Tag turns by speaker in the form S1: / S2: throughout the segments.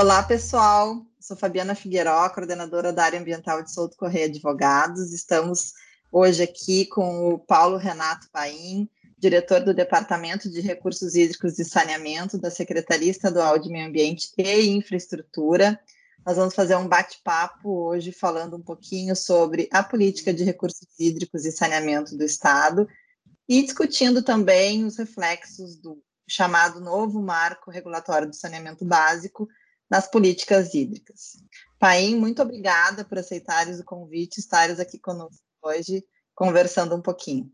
S1: Olá, pessoal. Sou Fabiana Figueiró, coordenadora da área ambiental de Souto Correia Advogados. Estamos hoje aqui com o Paulo Renato Paim, diretor do Departamento de Recursos Hídricos e Saneamento da Secretaria Estadual de Meio Ambiente e Infraestrutura. Nós vamos fazer um bate-papo hoje falando um pouquinho sobre a política de recursos hídricos e saneamento do Estado e discutindo também os reflexos do chamado novo marco regulatório do saneamento básico nas políticas hídricas. Paim, muito obrigada por aceitares o convite, estares aqui conosco hoje, conversando um pouquinho.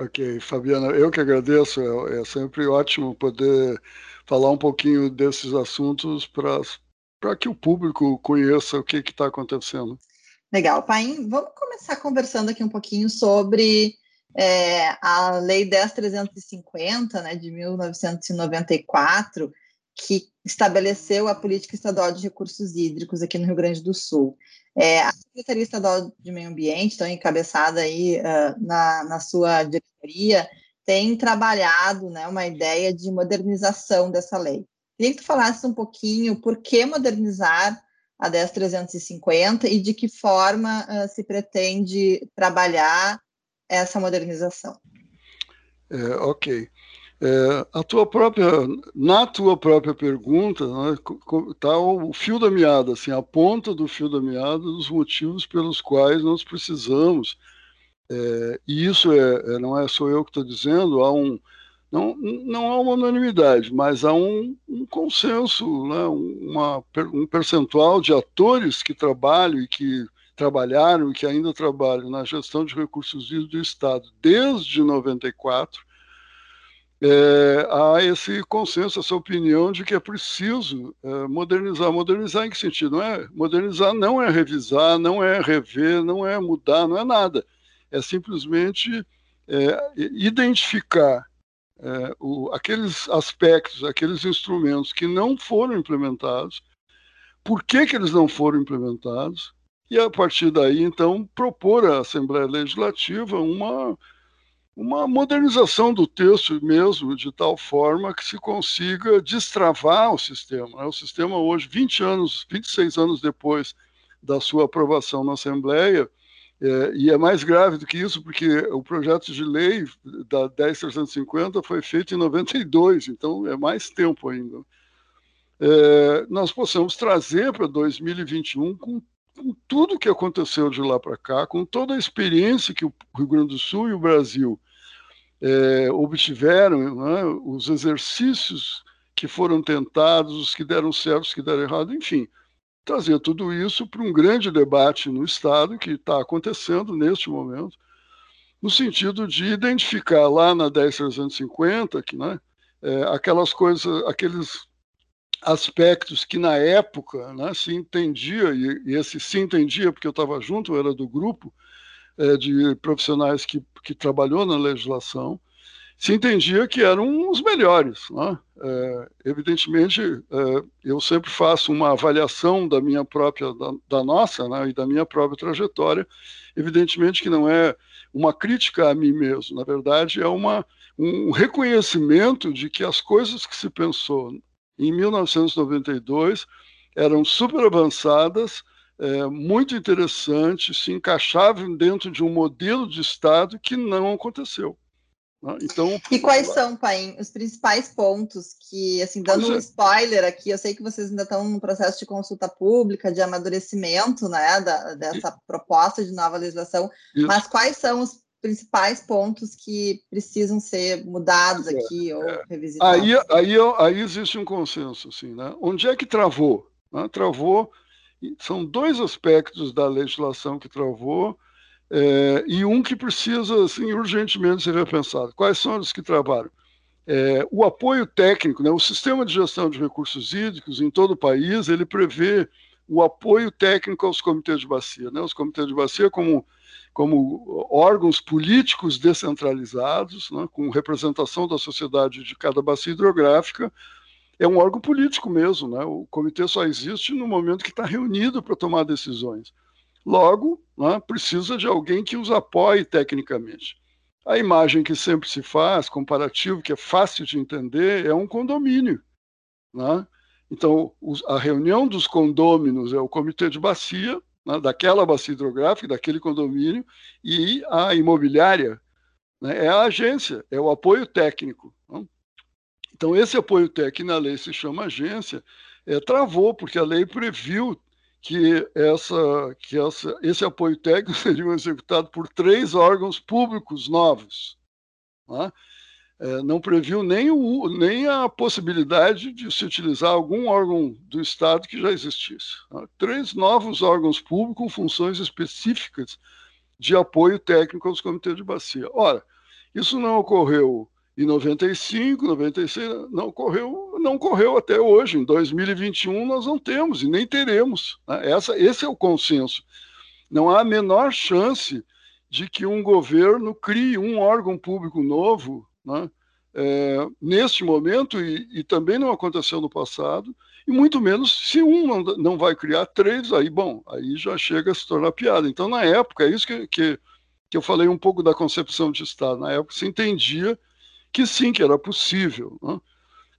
S2: Ok, Fabiana, eu que agradeço, é, é sempre ótimo poder falar um pouquinho desses assuntos para que o público conheça o que está acontecendo.
S1: Legal, Paim, vamos começar conversando aqui um pouquinho sobre é, a Lei 10.350, né, de 1994, que estabeleceu a política estadual de recursos hídricos aqui no Rio Grande do Sul. É, a Secretaria Estadual de Meio Ambiente, então encabeçada aí uh, na, na sua diretoria, tem trabalhado né, uma ideia de modernização dessa lei. Queria que tu falasse um pouquinho por que modernizar a 10350 e de que forma uh, se pretende trabalhar essa modernização.
S2: É, ok. É, a tua própria, na tua própria pergunta, está né, o fio da meada, assim, a ponta do fio da meada dos motivos pelos quais nós precisamos. É, e isso é, é, não é só eu que estou dizendo, há um, não, não há uma unanimidade, mas há um, um consenso, né, uma, um percentual de atores que trabalham e que trabalharam e que ainda trabalham na gestão de recursos hídricos do Estado desde 94, é, há esse consenso, essa opinião de que é preciso é, modernizar. Modernizar em que sentido? Não é, modernizar não é revisar, não é rever, não é mudar, não é nada. É simplesmente é, identificar é, o, aqueles aspectos, aqueles instrumentos que não foram implementados, por que, que eles não foram implementados, e a partir daí, então, propor à Assembleia Legislativa uma uma modernização do texto mesmo, de tal forma que se consiga destravar o sistema. Né? O sistema hoje, 20 anos, 26 anos depois da sua aprovação na Assembleia, é, e é mais grave do que isso, porque o projeto de lei da 10350 foi feito em 92, então é mais tempo ainda. É, nós possamos trazer para 2021 com, com tudo que aconteceu de lá para cá, com toda a experiência que o Rio Grande do Sul e o Brasil é, obtiveram né, os exercícios que foram tentados, os que deram certo, os que deram errado, enfim, trazer tudo isso para um grande debate no Estado que está acontecendo neste momento, no sentido de identificar lá na 10350 que, né, é, aquelas coisas, aqueles aspectos que na época né, se entendia, e, e esse se entendia porque eu estava junto, eu era do grupo, é, de profissionais que, que trabalhou na legislação, se entendia que eram os melhores. Né? É, evidentemente, é, eu sempre faço uma avaliação da minha própria, da, da nossa, né, e da minha própria trajetória. Evidentemente que não é uma crítica a mim mesmo, na verdade é uma, um reconhecimento de que as coisas que se pensou em 1992 eram super avançadas, é, muito interessante, se encaixavam dentro de um modelo de Estado que não aconteceu. Né? Então,
S1: e quais são, Paim, os principais pontos que, assim, dando um é. spoiler aqui, eu sei que vocês ainda estão no processo de consulta pública, de amadurecimento né, da, dessa e... proposta de nova legislação, Isso. mas quais são os principais pontos que precisam ser mudados é, aqui ou é. revisitados?
S2: Aí, aí, aí existe um consenso, assim, né? Onde é que travou? Né? Travou são dois aspectos da legislação que travou é, e um que precisa assim, urgentemente ser repensado. Quais são os que travaram? É, o apoio técnico, né, o sistema de gestão de recursos hídricos em todo o país, ele prevê o apoio técnico aos comitês de bacia. Né, os comitês de bacia como, como órgãos políticos descentralizados, né, com representação da sociedade de cada bacia hidrográfica, é um órgão político mesmo, né? O comitê só existe no momento que está reunido para tomar decisões. Logo, né, precisa de alguém que os apoie tecnicamente. A imagem que sempre se faz, comparativo, que é fácil de entender, é um condomínio. Né? Então, a reunião dos condôminos é o comitê de bacia, né, daquela bacia hidrográfica, daquele condomínio, e a imobiliária né, é a agência, é o apoio técnico. Né? Então, esse apoio técnico na lei se chama agência, é, travou, porque a lei previu que, essa, que essa, esse apoio técnico seria executado por três órgãos públicos novos. Né? É, não previu nem, o, nem a possibilidade de se utilizar algum órgão do Estado que já existisse. Né? Três novos órgãos públicos com funções específicas de apoio técnico aos comitês de bacia. Ora, isso não ocorreu em 95, 96, não ocorreu, não ocorreu até hoje. Em 2021 nós não temos e nem teremos. Né? Essa, esse é o consenso. Não há a menor chance de que um governo crie um órgão público novo né? é, neste momento, e, e, também não aconteceu no passado, e muito menos se um não, não vai criar três, aí, bom, aí já chega a se tornar piada. Então, na época, é isso que, que, que eu falei um pouco da concepção de Estado. Na época se entendia que sim, que era possível. Né?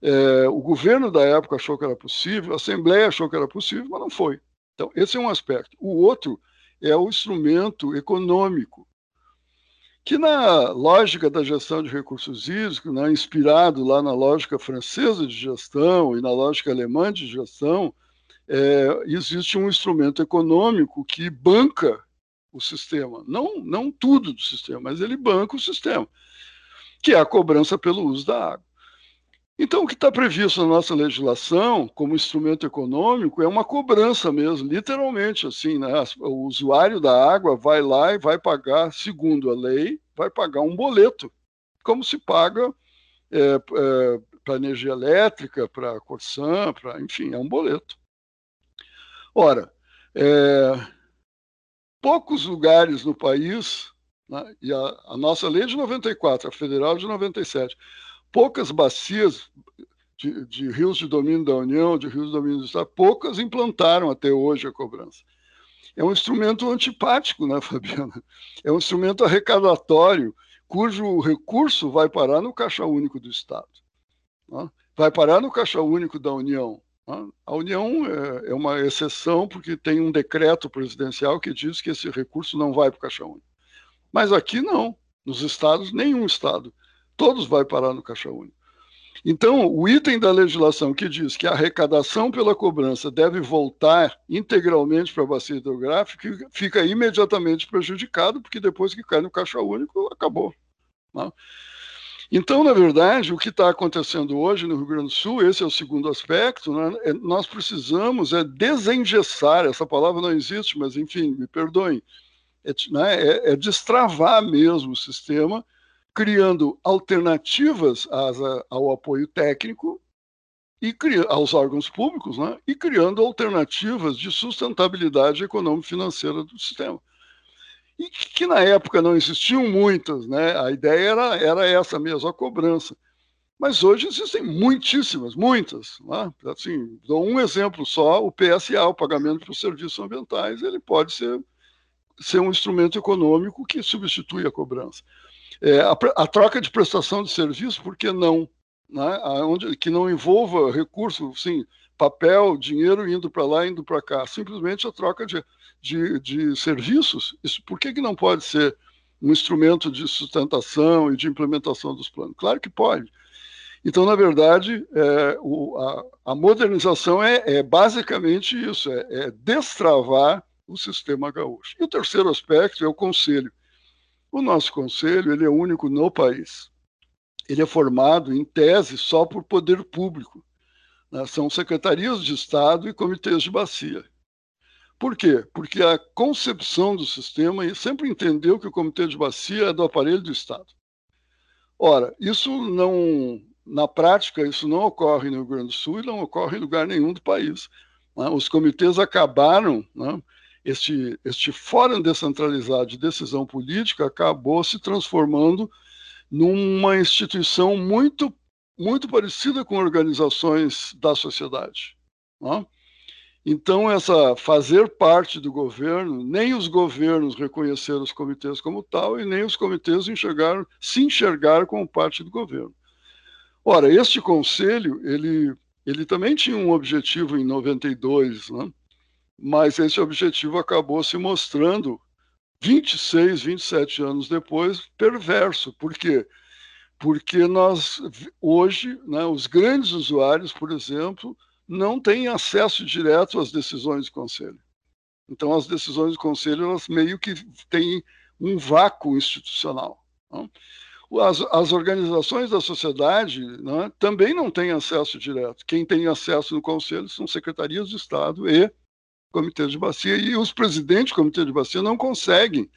S2: É, o governo da época achou que era possível, a Assembleia achou que era possível, mas não foi. Então, esse é um aspecto. O outro é o instrumento econômico que na lógica da gestão de recursos hídricos, né, inspirado lá na lógica francesa de gestão e na lógica alemã de gestão, é, existe um instrumento econômico que banca o sistema, não, não tudo do sistema, mas ele banca o sistema, que é a cobrança pelo uso da água. Então, o que está previsto na nossa legislação como instrumento econômico é uma cobrança mesmo, literalmente assim, né? O usuário da água vai lá e vai pagar, segundo a lei, vai pagar um boleto, como se paga é, é, para energia elétrica, para a Corsan, para, enfim, é um boleto. Ora, é, poucos lugares no país, né, e a, a nossa lei é de 94, a federal é de 97, poucas bacias de, de, rios de domínio da União, de rios de domínio do Estado, poucas implantaram até hoje a cobrança. É um instrumento antipático, né, Fabiana? É um instrumento arrecadatório, cujo recurso vai parar no Caixa Único do Estado. Né? Vai parar no Caixa Único da União. Né? A União é, é uma exceção, porque tem um decreto presidencial que diz que esse recurso não vai para o Caixa Único. Mas aqui não. Nos estados, nenhum estado todos vai parar no caixa único. Então, o item da legislação que diz que a arrecadação pela cobrança deve voltar integralmente para a bacia hidrográfica fica imediatamente prejudicado, porque depois que cai no caixa único, acabou. Né? Então, na verdade, o que está acontecendo hoje no Rio Grande do Sul, esse é o segundo aspecto, né? é, nós precisamos é desengessar, essa palavra não existe, mas enfim, me perdoem, é, né? é, é destravar mesmo o sistema, criando alternativas ao apoio técnico e aos órgãos públicos, né? e criando alternativas de sustentabilidade econômico-financeira do sistema. E que, que, na época não existiam muitas, né? a ideia era, era essa mesmo, a cobrança. Mas hoje existem muitíssimas, muitas. Né? Assim, dou um exemplo só, o PSA, o pagamento por serviços ambientais, ele pode ser, ser um instrumento econômico que substitui a cobrança. É, a, a, troca de prestação de serviço, por que não? Né? Onde, que não envolva recurso, sim, papel, dinheiro indo para lá, indo para cá. Simplesmente a troca de, de, de serviços. Isso, por que, que não pode ser um instrumento de sustentação e de implementação dos planos? Claro que pode. Então, na verdade, é, o, a, a, modernização é, é, basicamente isso: é, é destravar o sistema gaúcho. E o terceiro aspecto é o conselho. O nosso conselho ele é único no país. Ele é formado, em tese, só por poder público. Né? São secretarias de Estado e comitês de bacia. Por quê? Porque a concepção do sistema sempre entendeu que o comitê de bacia é do aparelho do Estado. Ora, isso não, na prática, isso não ocorre no Rio Grande do Sul e não ocorre em lugar nenhum do país. Né? Os comitês acabaram né, este, este fórum descentralizado de decisão política acabou se transformando numa instituição muito, muito parecida com organizações da sociedade. Né? Então, essa fazer parte do governo, nem os governos reconheceram os comitês como tal e nem os comitês enxergaram, se enxergaram como parte do governo. Ora, este conselho, ele ele também tinha um objetivo em 92, né? Mas esse objetivo acabou se mostrando 26, 27 anos depois perverso. Por quê? Porque nós hoje, né, os grandes usuários, por exemplo, não têm acesso direto às decisões do conselho. Então, as decisões do conselho elas meio que têm um vácuo institucional. Não? As, as, organizações da sociedade né, também não têm acesso direto. Quem tem acesso no conselho são secretarias de Estado e comitês de bacia, e os presidentes do comitê de bacia não conseguem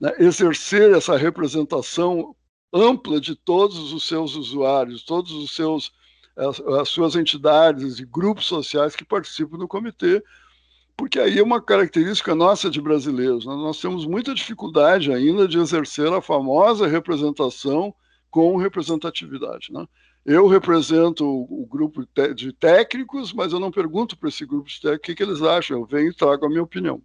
S2: né, exercer essa representação ampla de todos os seus usuários, todos os seus as, as suas entidades e grupos sociais que participam do comitê, porque aí é uma característica nossa de brasileiros. Né? Nós temos muita dificuldade ainda de exercer a famosa representação com representatividade. Né? Eu represento o grupo de técnicos, mas eu não pergunto para esse grupo de técnicos o que, que eles acham, eu venho e trago a minha opinião.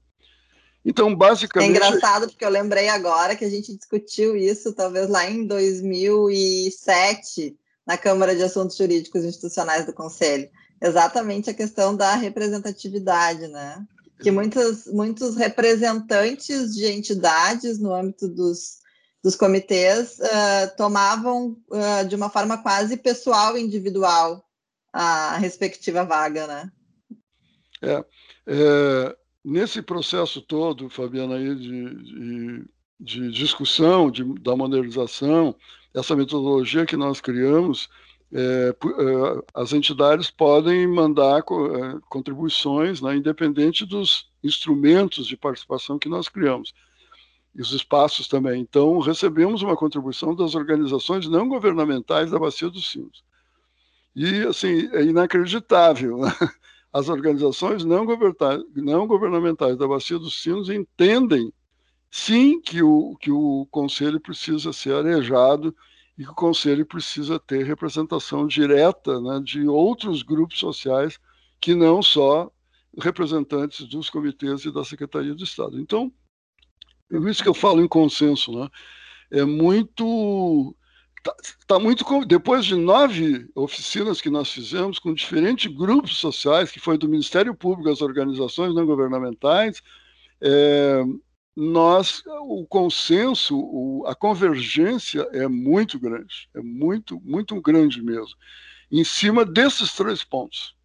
S2: Então, basicamente.
S1: É engraçado, porque eu lembrei agora que a gente discutiu isso, talvez lá em 2007, na Câmara de Assuntos Jurídicos Institucionais do Conselho exatamente a questão da representatividade, né? Que muitos, muitos representantes de entidades no âmbito dos, dos comitês uh, tomavam uh, de uma forma quase pessoal, individual, a respectiva vaga, né?
S2: É, é nesse processo todo, Fabiana, aí de, de, de discussão de, da modernização, essa metodologia que nós criamos, é, é, as entidades podem mandar é, contribuições, né, independente dos instrumentos de participação que nós criamos. E os espaços também. Então, recebemos uma contribuição das organizações não governamentais da Bacia dos Sinos. E, assim, é inacreditável. Né? As organizações não, não governamentais da Bacia dos Sinos entendem, sim, que o, que o Conselho precisa ser arejado e que o Conselho precisa ter representação direta né, de outros grupos sociais que não só representantes dos comitês e da Secretaria de Estado. Então, é isso que eu falo em consenso, né? É muito tá, tá, muito depois de nove oficinas que nós fizemos com diferentes grupos sociais, que foi do Ministério Público às organizações não governamentais, é, nós o consenso, o, a convergência é muito grande, é muito, muito grande mesmo, em cima desses três pontos.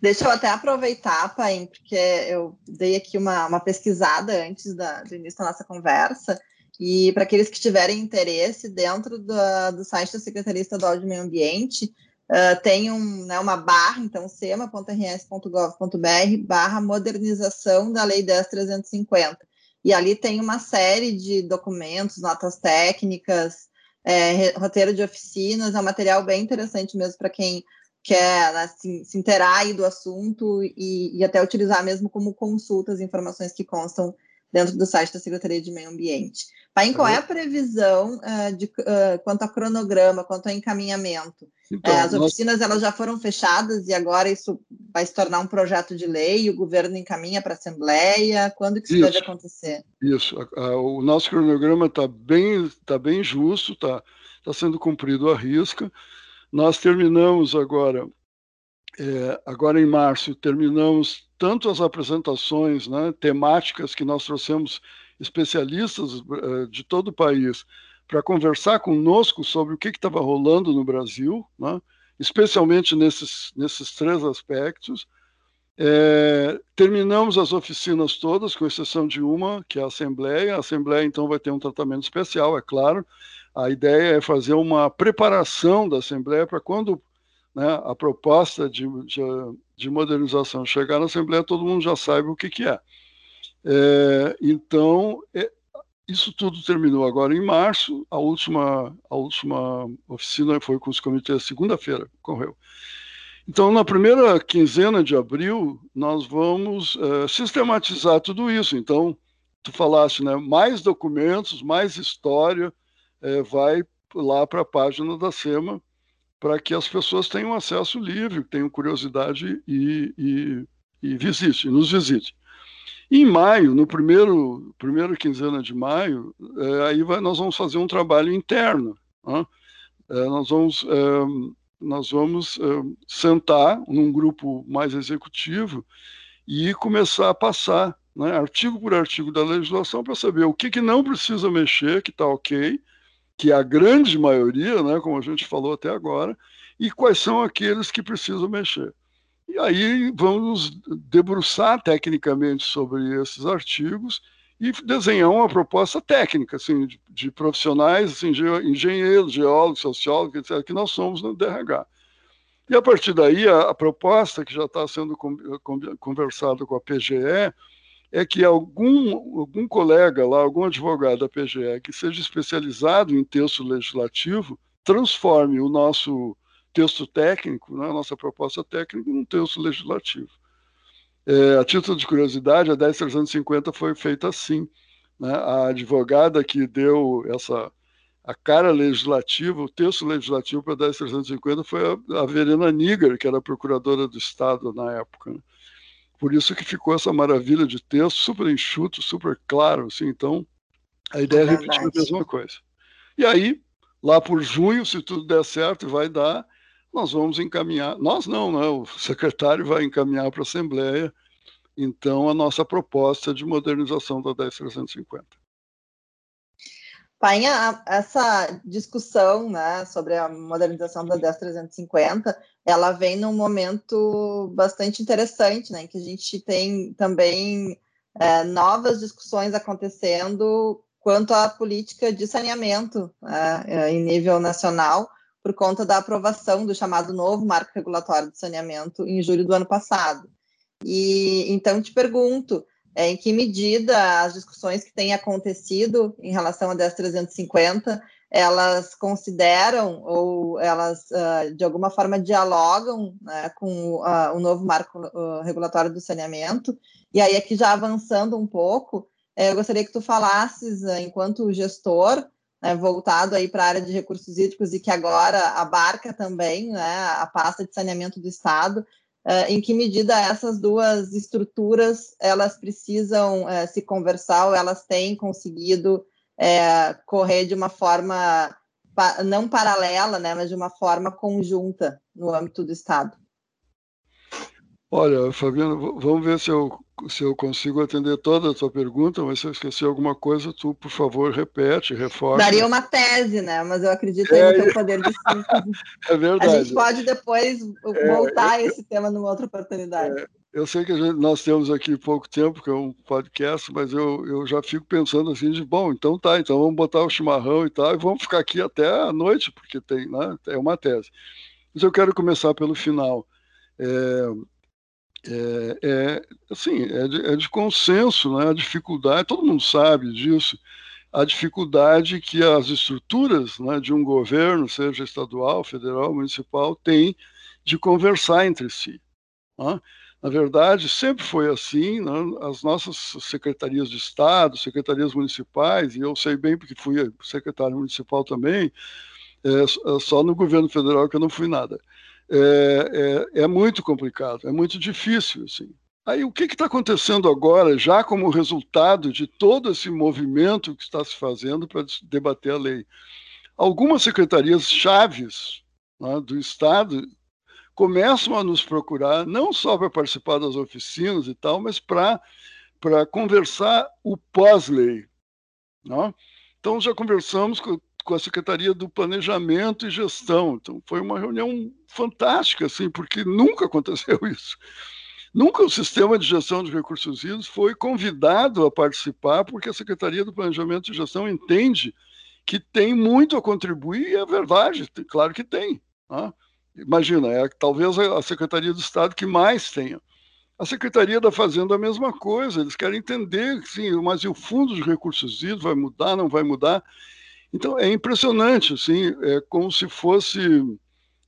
S1: Deixa eu até aproveitar, Pai, porque eu dei aqui uma, uma pesquisada antes da, do início da nossa conversa, e para aqueles que tiverem interesse, dentro do, do site da Secretaria Estadual de Meio Ambiente, uh, tem um, né, uma barra, então, sema.rs.gov.br, barra modernização da Lei 10.350 e ali tem uma série de documentos, notas técnicas, é, roteiro de oficinas, é um material bem interessante mesmo para quem quer né, se, se inteirar do assunto e, e, até utilizar mesmo como consulta as informações que constam dentro do site da Secretaria de Meio Ambiente. Paim, qual é a previsão uh, de, uh, quanto a cronograma, quanto ao encaminhamento? Então, é, as oficinas nós... elas já foram fechadas e agora isso vai se tornar um projeto de lei, o governo encaminha para a Assembleia, quando que isso, isso deve acontecer?
S2: Isso, o nosso cronograma está bem, tá bem justo, está tá sendo cumprido à risca. Nós terminamos agora, é, agora em março, terminamos tanto as apresentações né, temáticas que nós trouxemos especialistas uh, de todo o país para conversar conosco sobre o que estava rolando no Brasil, né? especialmente nesses, nesses três aspectos. É, terminamos as oficinas todas, com exceção de uma, que é a Assembleia. A Assembleia, então, vai ter um tratamento especial, é claro. A ideia é fazer uma preparação da Assembleia para quando né, a proposta de, de, de, modernização chegar na Assembleia, todo mundo já sabe o que, que é. É, então, é, isso tudo terminou agora em março. A última, a última oficina foi com os comitês segunda-feira, correu. Então, na primeira quinzena de abril, nós vamos é, sistematizar tudo isso. Então, tu falaste, né? Mais documentos, mais história, é, vai lá para a página da SEMA para que as pessoas tenham acesso livre, tenham curiosidade e, e, e visite, nos visite. Em maio, no primeiro primeira quinzena de maio, é, aí vai, nós vamos fazer um trabalho interno. Né? É, nós vamos é, nós vamos uh, sentar num grupo mais executivo e começar a passar, né, artigo por artigo da legislação, para saber o que, que não precisa mexer, que está ok, que a grande maioria, né, como a gente falou até agora, e quais são aqueles que precisam mexer. E aí vamos debruçar tecnicamente sobre esses artigos e desenhar uma proposta técnica, assim, de, de profissionais, assim, engenheiros, geólogos, sociólogos, etc., que nós somos no DRH. E a partir daí, a, a proposta que já está sendo com, com, conversada com a PGE é que algum, algum colega lá, algum advogado da PGE que seja especializado em texto legislativo, transforme o nosso texto técnico, né, a nossa proposta técnica, num texto legislativo. É, a título de curiosidade, a 10350 foi feita assim. Né? A advogada que deu essa a cara legislativa, o texto legislativo para a 10350 foi a, a Verena Niger, que era procuradora do Estado na época. Né? Por isso que ficou essa maravilha de texto, super enxuto, super claro. Assim, então, a ideia é, é repetir a mesma coisa. E aí, lá por junho, se tudo der certo, vai dar, nós vamos encaminhar, nós não, né? o secretário vai encaminhar para a Assembleia, então, a nossa proposta de modernização da 10350.
S1: Painha, essa discussão né, sobre a modernização da 10350, ela vem num momento bastante interessante, né, que a gente tem também é, novas discussões acontecendo quanto à política de saneamento né, em nível nacional, por conta da aprovação do chamado novo marco regulatório de saneamento em julho do ano passado. E então te pergunto, é, em que medida as discussões que têm acontecido em relação a 10350 elas consideram ou elas uh, de alguma forma dialogam né, com uh, o novo marco uh, regulatório do saneamento. E aí, aqui já avançando um pouco, eu gostaria que tu falasses, enquanto gestor, né, voltado aí para a área de recursos hídricos e que agora abarca também né, a pasta de saneamento do Estado, uh, em que medida essas duas estruturas elas precisam uh, se conversar ou elas têm conseguido uh, correr de uma forma pa não paralela, né, mas de uma forma conjunta no âmbito do Estado.
S2: Olha, Fabiano, vamos ver se eu se eu consigo atender toda a tua pergunta, mas se eu esqueci alguma coisa, tu, por favor, repete, reforça.
S1: Daria uma tese, né? Mas eu acredito é, no teu poder de síntese.
S2: é verdade.
S1: A gente pode depois voltar é, a esse tema numa outra oportunidade. É,
S2: eu sei que gente, nós temos aqui pouco tempo, que é um podcast, mas eu, eu já fico pensando assim de, bom, então tá, então vamos botar o chimarrão e tal, e vamos ficar aqui até a noite, porque tem, né, é uma tese. Mas eu quero começar pelo final. É, é, é assim, é de, é de, consenso, né? a dificuldade, todo mundo sabe disso, a dificuldade que as estruturas né, de um governo, seja estadual, federal, municipal, têm de conversar entre si. Né? Na verdade, sempre foi assim, né? as nossas secretarias de Estado, secretarias municipais, e eu sei bem porque fui secretário municipal também, é, só no governo federal que eu não fui nada é, é, é muito complicado, é muito difícil. Assim. Aí o que está acontecendo agora, já como resultado de todo esse movimento que está se fazendo para debater a lei? Algumas secretarias chaves né, do Estado começam a nos procurar, não só para participar das oficinas e tal, mas para conversar o pós-lei. Né? Então, já conversamos com, com a Secretaria do Planejamento e Gestão. Então, foi uma reunião fantástica, assim, porque nunca aconteceu isso. Nunca o sistema de gestão de recursos hídricos foi convidado a participar, porque a Secretaria do Planejamento e Gestão entende que tem muito a contribuir, e é verdade, claro que tem. Né? Imagina, é talvez a Secretaria do Estado que mais tenha. A Secretaria da Fazenda a mesma coisa, eles querem entender, sim, mas e o Fundo de Recursos Hídricos vai mudar, não vai mudar? Então, é impressionante, assim, é como se fosse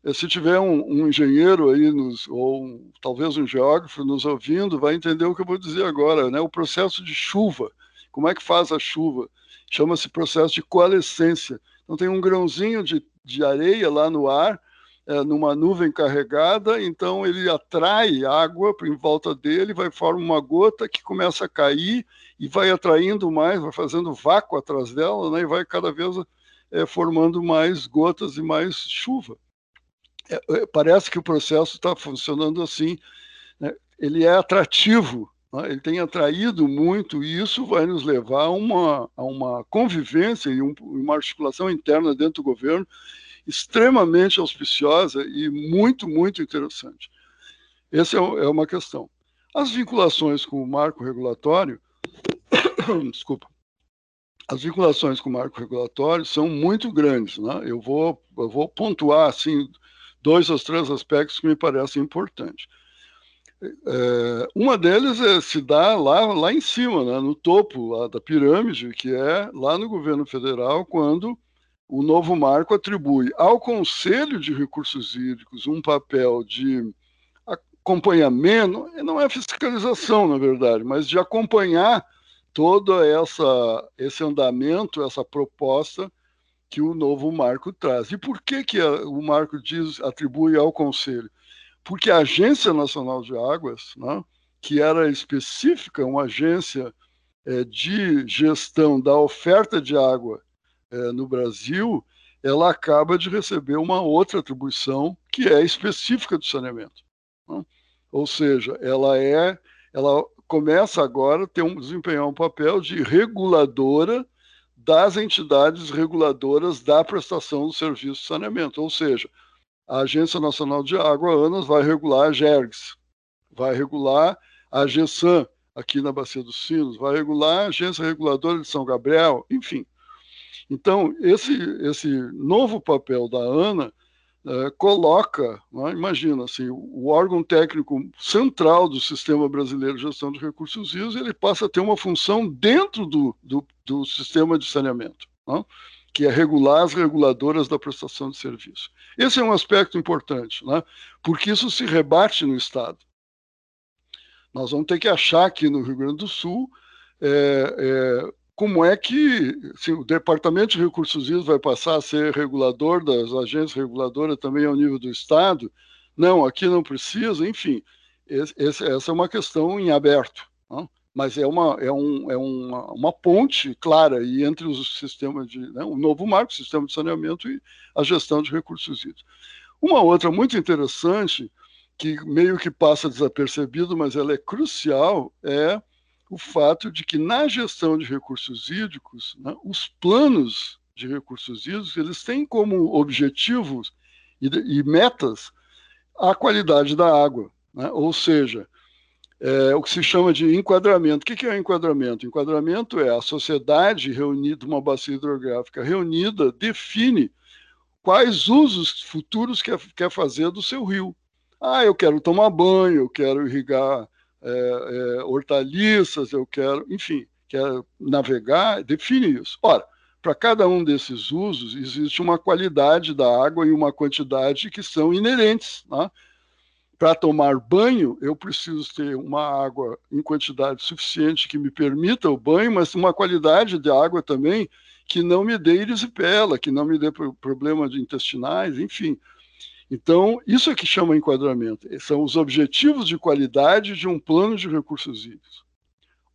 S2: é, se tiver um, um engenheiro aí, nos, ou um, talvez um geógrafo nos ouvindo, vai entender o que eu vou dizer agora, né? O processo de chuva. Como é que faz a chuva? Chama-se processo de coalescência. Então tem um grãozinho de, de areia lá no ar, é, numa nuvem carregada, então ele atrai água em volta dele, vai formar uma gota que começa a cair e vai atraindo mais, vai fazendo vácuo atrás dela, né? E vai cada vez é, formando mais gotas e mais chuva. é, é, parece que o processo está funcionando assim. Né? Ele é atrativo, né? ele tem atraído muito, e isso vai nos levar a uma, a uma convivência e um, uma articulação interna dentro do governo extremamente auspiciosa e muito, muito interessante. Essa é, é uma questão. As vinculações com o marco regulatório, desculpa, as vinculações com o marco regulatório são muito grandes. Né? Eu, vou, eu vou pontuar assim, dois ou três aspectos que me parecem importantes. É, uma deles é, se dá lá, lá em cima, né, no topo lá da pirâmide, que é lá no governo federal, quando o novo marco atribui ao Conselho de Recursos Hídricos um papel de acompanhamento, não é fiscalização, na verdade, mas de acompanhar todo essa, esse andamento, essa proposta que o novo marco traz. E por que, que o marco diz, atribui ao Conselho? Porque a Agência Nacional de Águas, né, que era específica, uma agência é, de gestão da oferta de água é, no Brasil, ela acaba de receber uma outra atribuição que é específica do saneamento. Né? Ou seja, ela é, ela começa agora a ter um, desempenhar um papel de reguladora das entidades reguladoras da prestação do serviço de saneamento. Ou seja, a Agência Nacional de Água, ANAS, vai regular a GERGS, vai regular a GESAM, aqui na Bacia dos Sinos, vai regular a Agência Reguladora de São Gabriel, enfim. Então, esse, esse novo papel da ANA é, coloca, né, imagina, assim, o órgão técnico central do sistema brasileiro de gestão de recursos hídricos, ele passa a ter uma função dentro do, do, do sistema de saneamento, né, que é regular as reguladoras da prestação de serviço. Esse é um aspecto importante, né, porque isso se rebate no Estado. Nós vamos ter que achar aqui no Rio Grande do Sul é, é, como é que assim, o Departamento de Recursos Hídricos vai passar a ser regulador das agências reguladoras também ao nível do Estado? Não, aqui não precisa, enfim, esse, essa é uma questão em aberto, não? mas é, uma, é, um, é uma, uma, ponte clara entre os sistemas de, né, o novo marco, o sistema de saneamento e a gestão de recursos hídricos. Uma outra muito interessante, que meio que passa desapercebido, mas ela é crucial, é o fato de que na gestão de recursos hídricos, né, os planos de recursos hídricos, eles têm como objetivos e, e metas a qualidade da água, né? ou seja, é, o que se chama de enquadramento. O que é o enquadramento? Enquadramento é a sociedade reunida, uma bacia hidrográfica reunida, define quais usos futuros quer, quer fazer do seu rio. Ah, eu quero tomar banho, eu quero irrigar é, é, hortaliças, eu quero, enfim, quero navegar, define isso. Ora, para cada um desses usos, existe uma qualidade da água e uma quantidade que são inerentes. Né? Para tomar banho, eu preciso ter uma água em quantidade suficiente que me permita o banho, mas uma qualidade de água também que não me dê erisipela, que não me dê problema de intestinais, enfim. Então, isso é que chama enquadramento. São os objetivos de qualidade de um plano de recursos hídricos.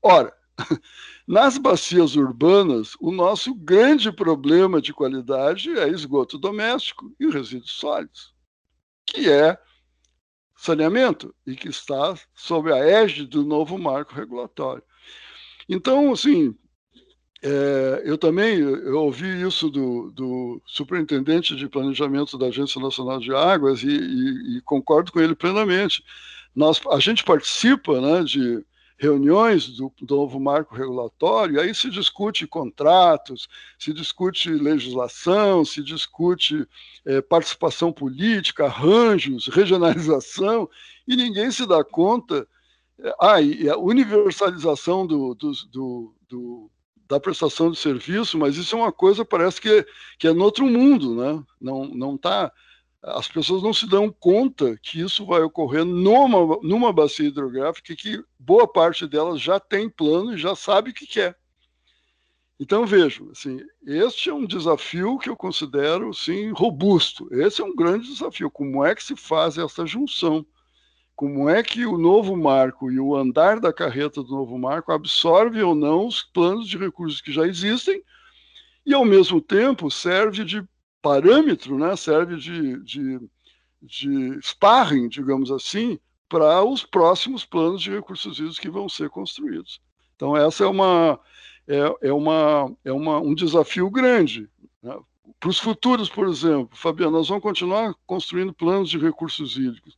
S2: Ora, nas bacias urbanas, o nosso grande problema de qualidade é esgoto doméstico e resíduos sólidos, que é saneamento e que está sob a égide do novo marco regulatório. Então, assim, é, eu também eu ouvi isso do, do, superintendente de planejamento da Agência Nacional de Águas e, e, e concordo com ele plenamente. Nós, a gente participa né, de reuniões do, do, novo marco regulatório, aí se discute contratos, se discute legislação, se discute é, participação política, arranjos, regionalização, e ninguém se dá conta. É, ah, e a universalização do, do, do, do da prestação de serviço, mas isso é uma coisa parece que, que é no outro mundo, né? Não não tá as pessoas não se dão conta que isso vai ocorrer numa, numa bacia hidrográfica que boa parte delas já tem plano e já sabe o que quer. Então vejo, assim, este é um desafio que eu considero sim robusto. Esse é um grande desafio. Como é que se faz essa junção? Como é que o novo marco e o andar da carreta do novo marco absorve ou não os planos de recursos que já existem e, ao mesmo tempo, serve de parâmetro, né? serve de, de, de sparring, digamos assim, para os próximos planos de recursos hídricos que vão ser construídos. Então, essa é uma, é, é uma, é uma, um desafio grande. Né? Para os futuros, por exemplo, Fabiano, nós vamos continuar construindo planos de recursos hídricos,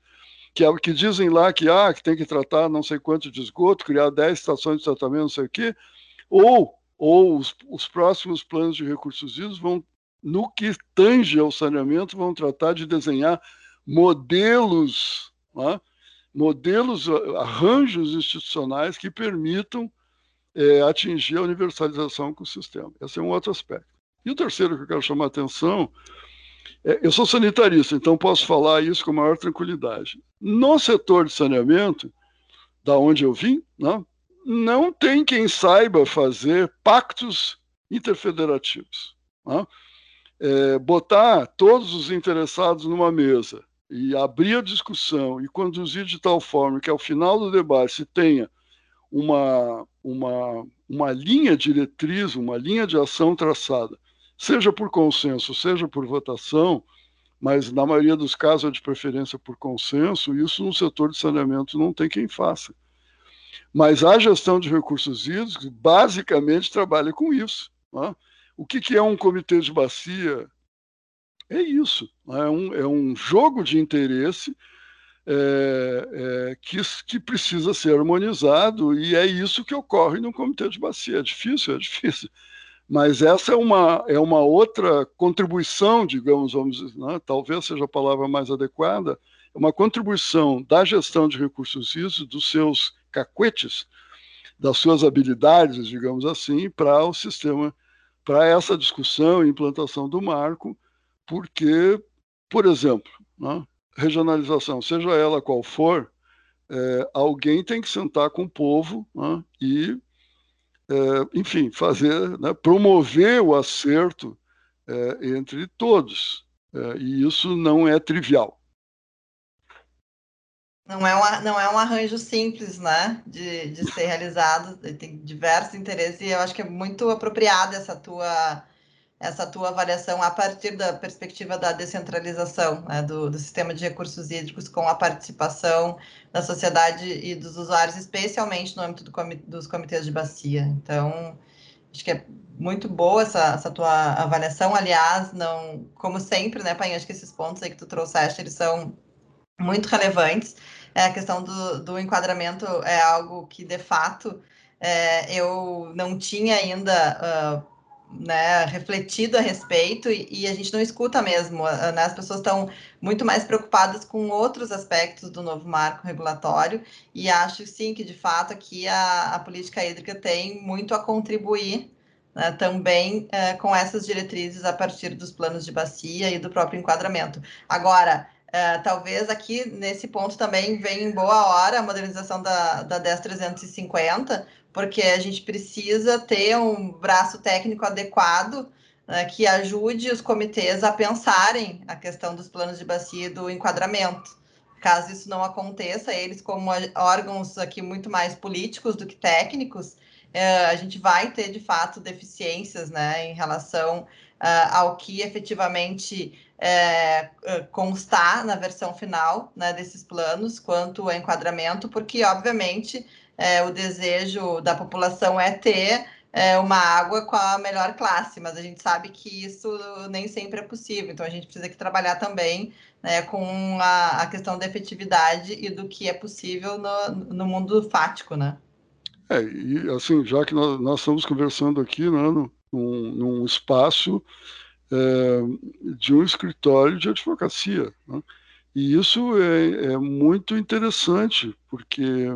S2: que, é, que dizem lá que, ah, que tem que tratar não sei quanto de esgoto, criar 10 estações de tratamento, não sei o quê, ou, ou os, os próximos planos de recursos hídricos vão, no que tange ao saneamento, vão tratar de desenhar modelos, né? modelos, arranjos institucionais que permitam é, atingir a universalização com o sistema. Esse é um outro aspecto. E o terceiro que eu quero chamar a atenção, eu sou sanitarista, então posso falar isso com maior tranquilidade. No setor de saneamento, da onde eu vim, né, não tem quem saiba fazer pactos interfederativos. Né? É, botar todos os interessados numa mesa e abrir a discussão e conduzir de tal forma que ao final do debate se tenha uma, uma, uma linha diretriz, uma linha de ação traçada, seja por consenso, seja por votação, mas na maioria dos casos é de preferência por consenso, isso no setor de saneamento não tem quem faça. Mas a gestão de recursos hídricos basicamente trabalha com isso. Né? O que, que é um comitê de bacia? É isso, né? é, um, é um jogo de interesse é, é, que, que precisa ser harmonizado, e é isso que ocorre no comitê de bacia. É difícil, é difícil. Mas essa é uma, é uma outra contribuição, digamos, vamos dizer, né? talvez seja a palavra mais adequada, é uma contribuição da gestão de recursos hídricos, dos seus cacuetes, das suas habilidades, digamos assim, para o sistema, para essa discussão e implantação do marco, porque, por exemplo, né? regionalização, seja ela qual for, é, alguém tem que sentar com o povo né, e, enfim, fazer, né, promover o acerto é, entre todos. É, e isso não é trivial.
S1: Não é, um, não é um arranjo simples, né, de, de ser realizado. Tem diversos interesses e eu acho que é muito apropriada essa tua essa tua avaliação a partir da perspectiva da descentralização né, do, do, sistema de recursos hídricos com a participação da sociedade e dos usuários, especialmente no âmbito do dos comitês de bacia. Então, acho que é muito boa essa, essa tua avaliação. Aliás, não, como sempre, né, Pai, acho que esses pontos aí que tu trouxeste, eles são muito relevantes. É, a questão do, do enquadramento é algo que, de fato, é, eu não tinha ainda... Uh, né, refletido a respeito e, e, a gente não escuta mesmo. Né? As pessoas estão muito mais preocupadas com outros aspectos do novo marco regulatório e acho sim que de fato aqui a, a política hídrica tem muito a contribuir né, também é, com essas diretrizes a partir dos planos de bacia e do próprio enquadramento. Agora, é, talvez aqui nesse ponto também venha em boa hora a modernização da, da 10350, porque a gente precisa ter um braço técnico adequado né, que ajude os comitês a pensarem a questão dos planos de bacia e do enquadramento. Caso isso não aconteça, eles, como órgãos aqui muito mais políticos do que técnicos, é, a gente vai ter de fato deficiências né, em relação uh, ao que efetivamente é, constar na versão final né, desses planos quanto ao enquadramento, porque, obviamente, é, o desejo da população é ter é, uma água com a melhor classe, mas a gente sabe que isso nem sempre é possível, então a gente precisa que trabalhar também né, com a, a, questão da efetividade e do que é possível no, no mundo fático, né?
S2: É, e assim, já que nós, nós estamos conversando aqui né, num, num espaço é, de um escritório de advocacia, né? e isso é, é muito interessante, porque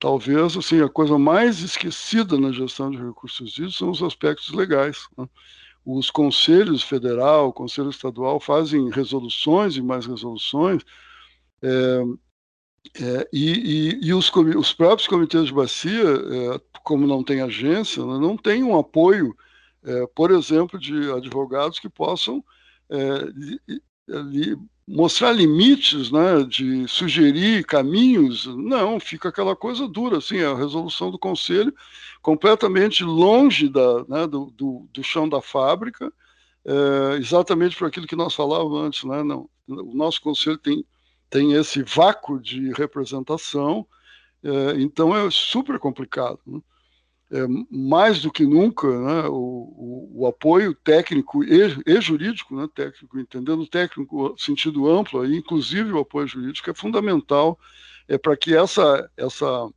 S2: talvez assim a coisa mais esquecida na gestão de recursos hídricos são os aspectos legais. Né? Os conselhos federal, o conselho estadual fazem resoluções e mais resoluções, é, é, e, e, e os, os, próprios comitês de bacia, é, como não tem agência, né, não tem um apoio, é, por exemplo, de advogados que possam é, li, li, mostrar limites, né, de sugerir caminhos, não, fica aquela coisa dura, assim, a resolução do conselho completamente longe da, né, do, do, do, chão da fábrica, é, exatamente por aquilo que nós falávamos antes, né? Não, o nosso conselho tem, tem esse vácuo de representação, é, então é super complicado. Né? É, mais do que nunca, né, o, o, o, apoio técnico e, e jurídico, né, técnico, entendendo técnico sentido amplo, aí, inclusive o apoio jurídico, é fundamental é, para que essa, essa,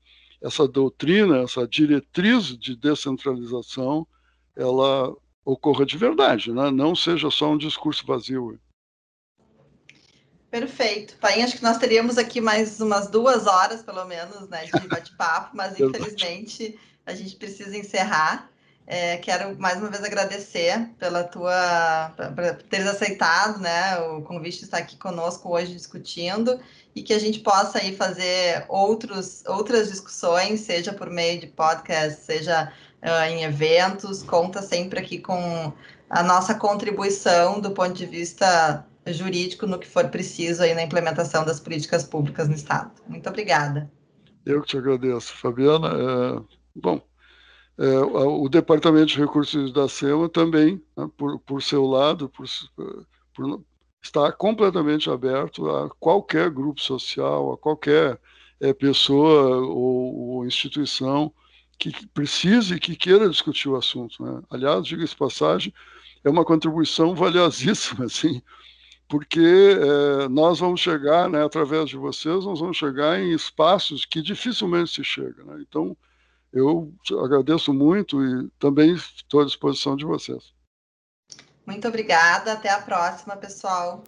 S2: essa doutrina, essa diretriz de descentralização, ela ocorra de verdade, né? não seja só um discurso vazio.
S1: Perfeito. Pai, acho que nós teríamos aqui mais umas duas horas, pelo menos, né, de bate-papo, mas infelizmente a gente precisa encerrar. É, quero mais uma vez agradecer pela tua por teres aceitado né, o convite de estar aqui conosco hoje discutindo e que a gente possa aí fazer outros, outras discussões, seja por meio de podcast, seja uh, em eventos, conta sempre aqui com a nossa contribuição do ponto de vista jurídico no que for preciso aí na implementação das políticas públicas no Estado. Muito obrigada.
S2: Eu que te agradeço, Fabiana. É, bom, é, o Departamento de Recursos da SEMA também, né, por, por seu lado, por, por, está completamente aberto a qualquer grupo social, a qualquer é, pessoa ou, ou instituição que precise, que queira discutir o assunto. Né? Aliás, diga-se passagem, é uma contribuição valiosíssima, assim, porque é, nós vamos chegar, né, através de vocês, nós vamos chegar em espaços que dificilmente se chega. Né? Então, eu agradeço muito e também estou à disposição de vocês.
S1: Muito obrigada, até a próxima, pessoal.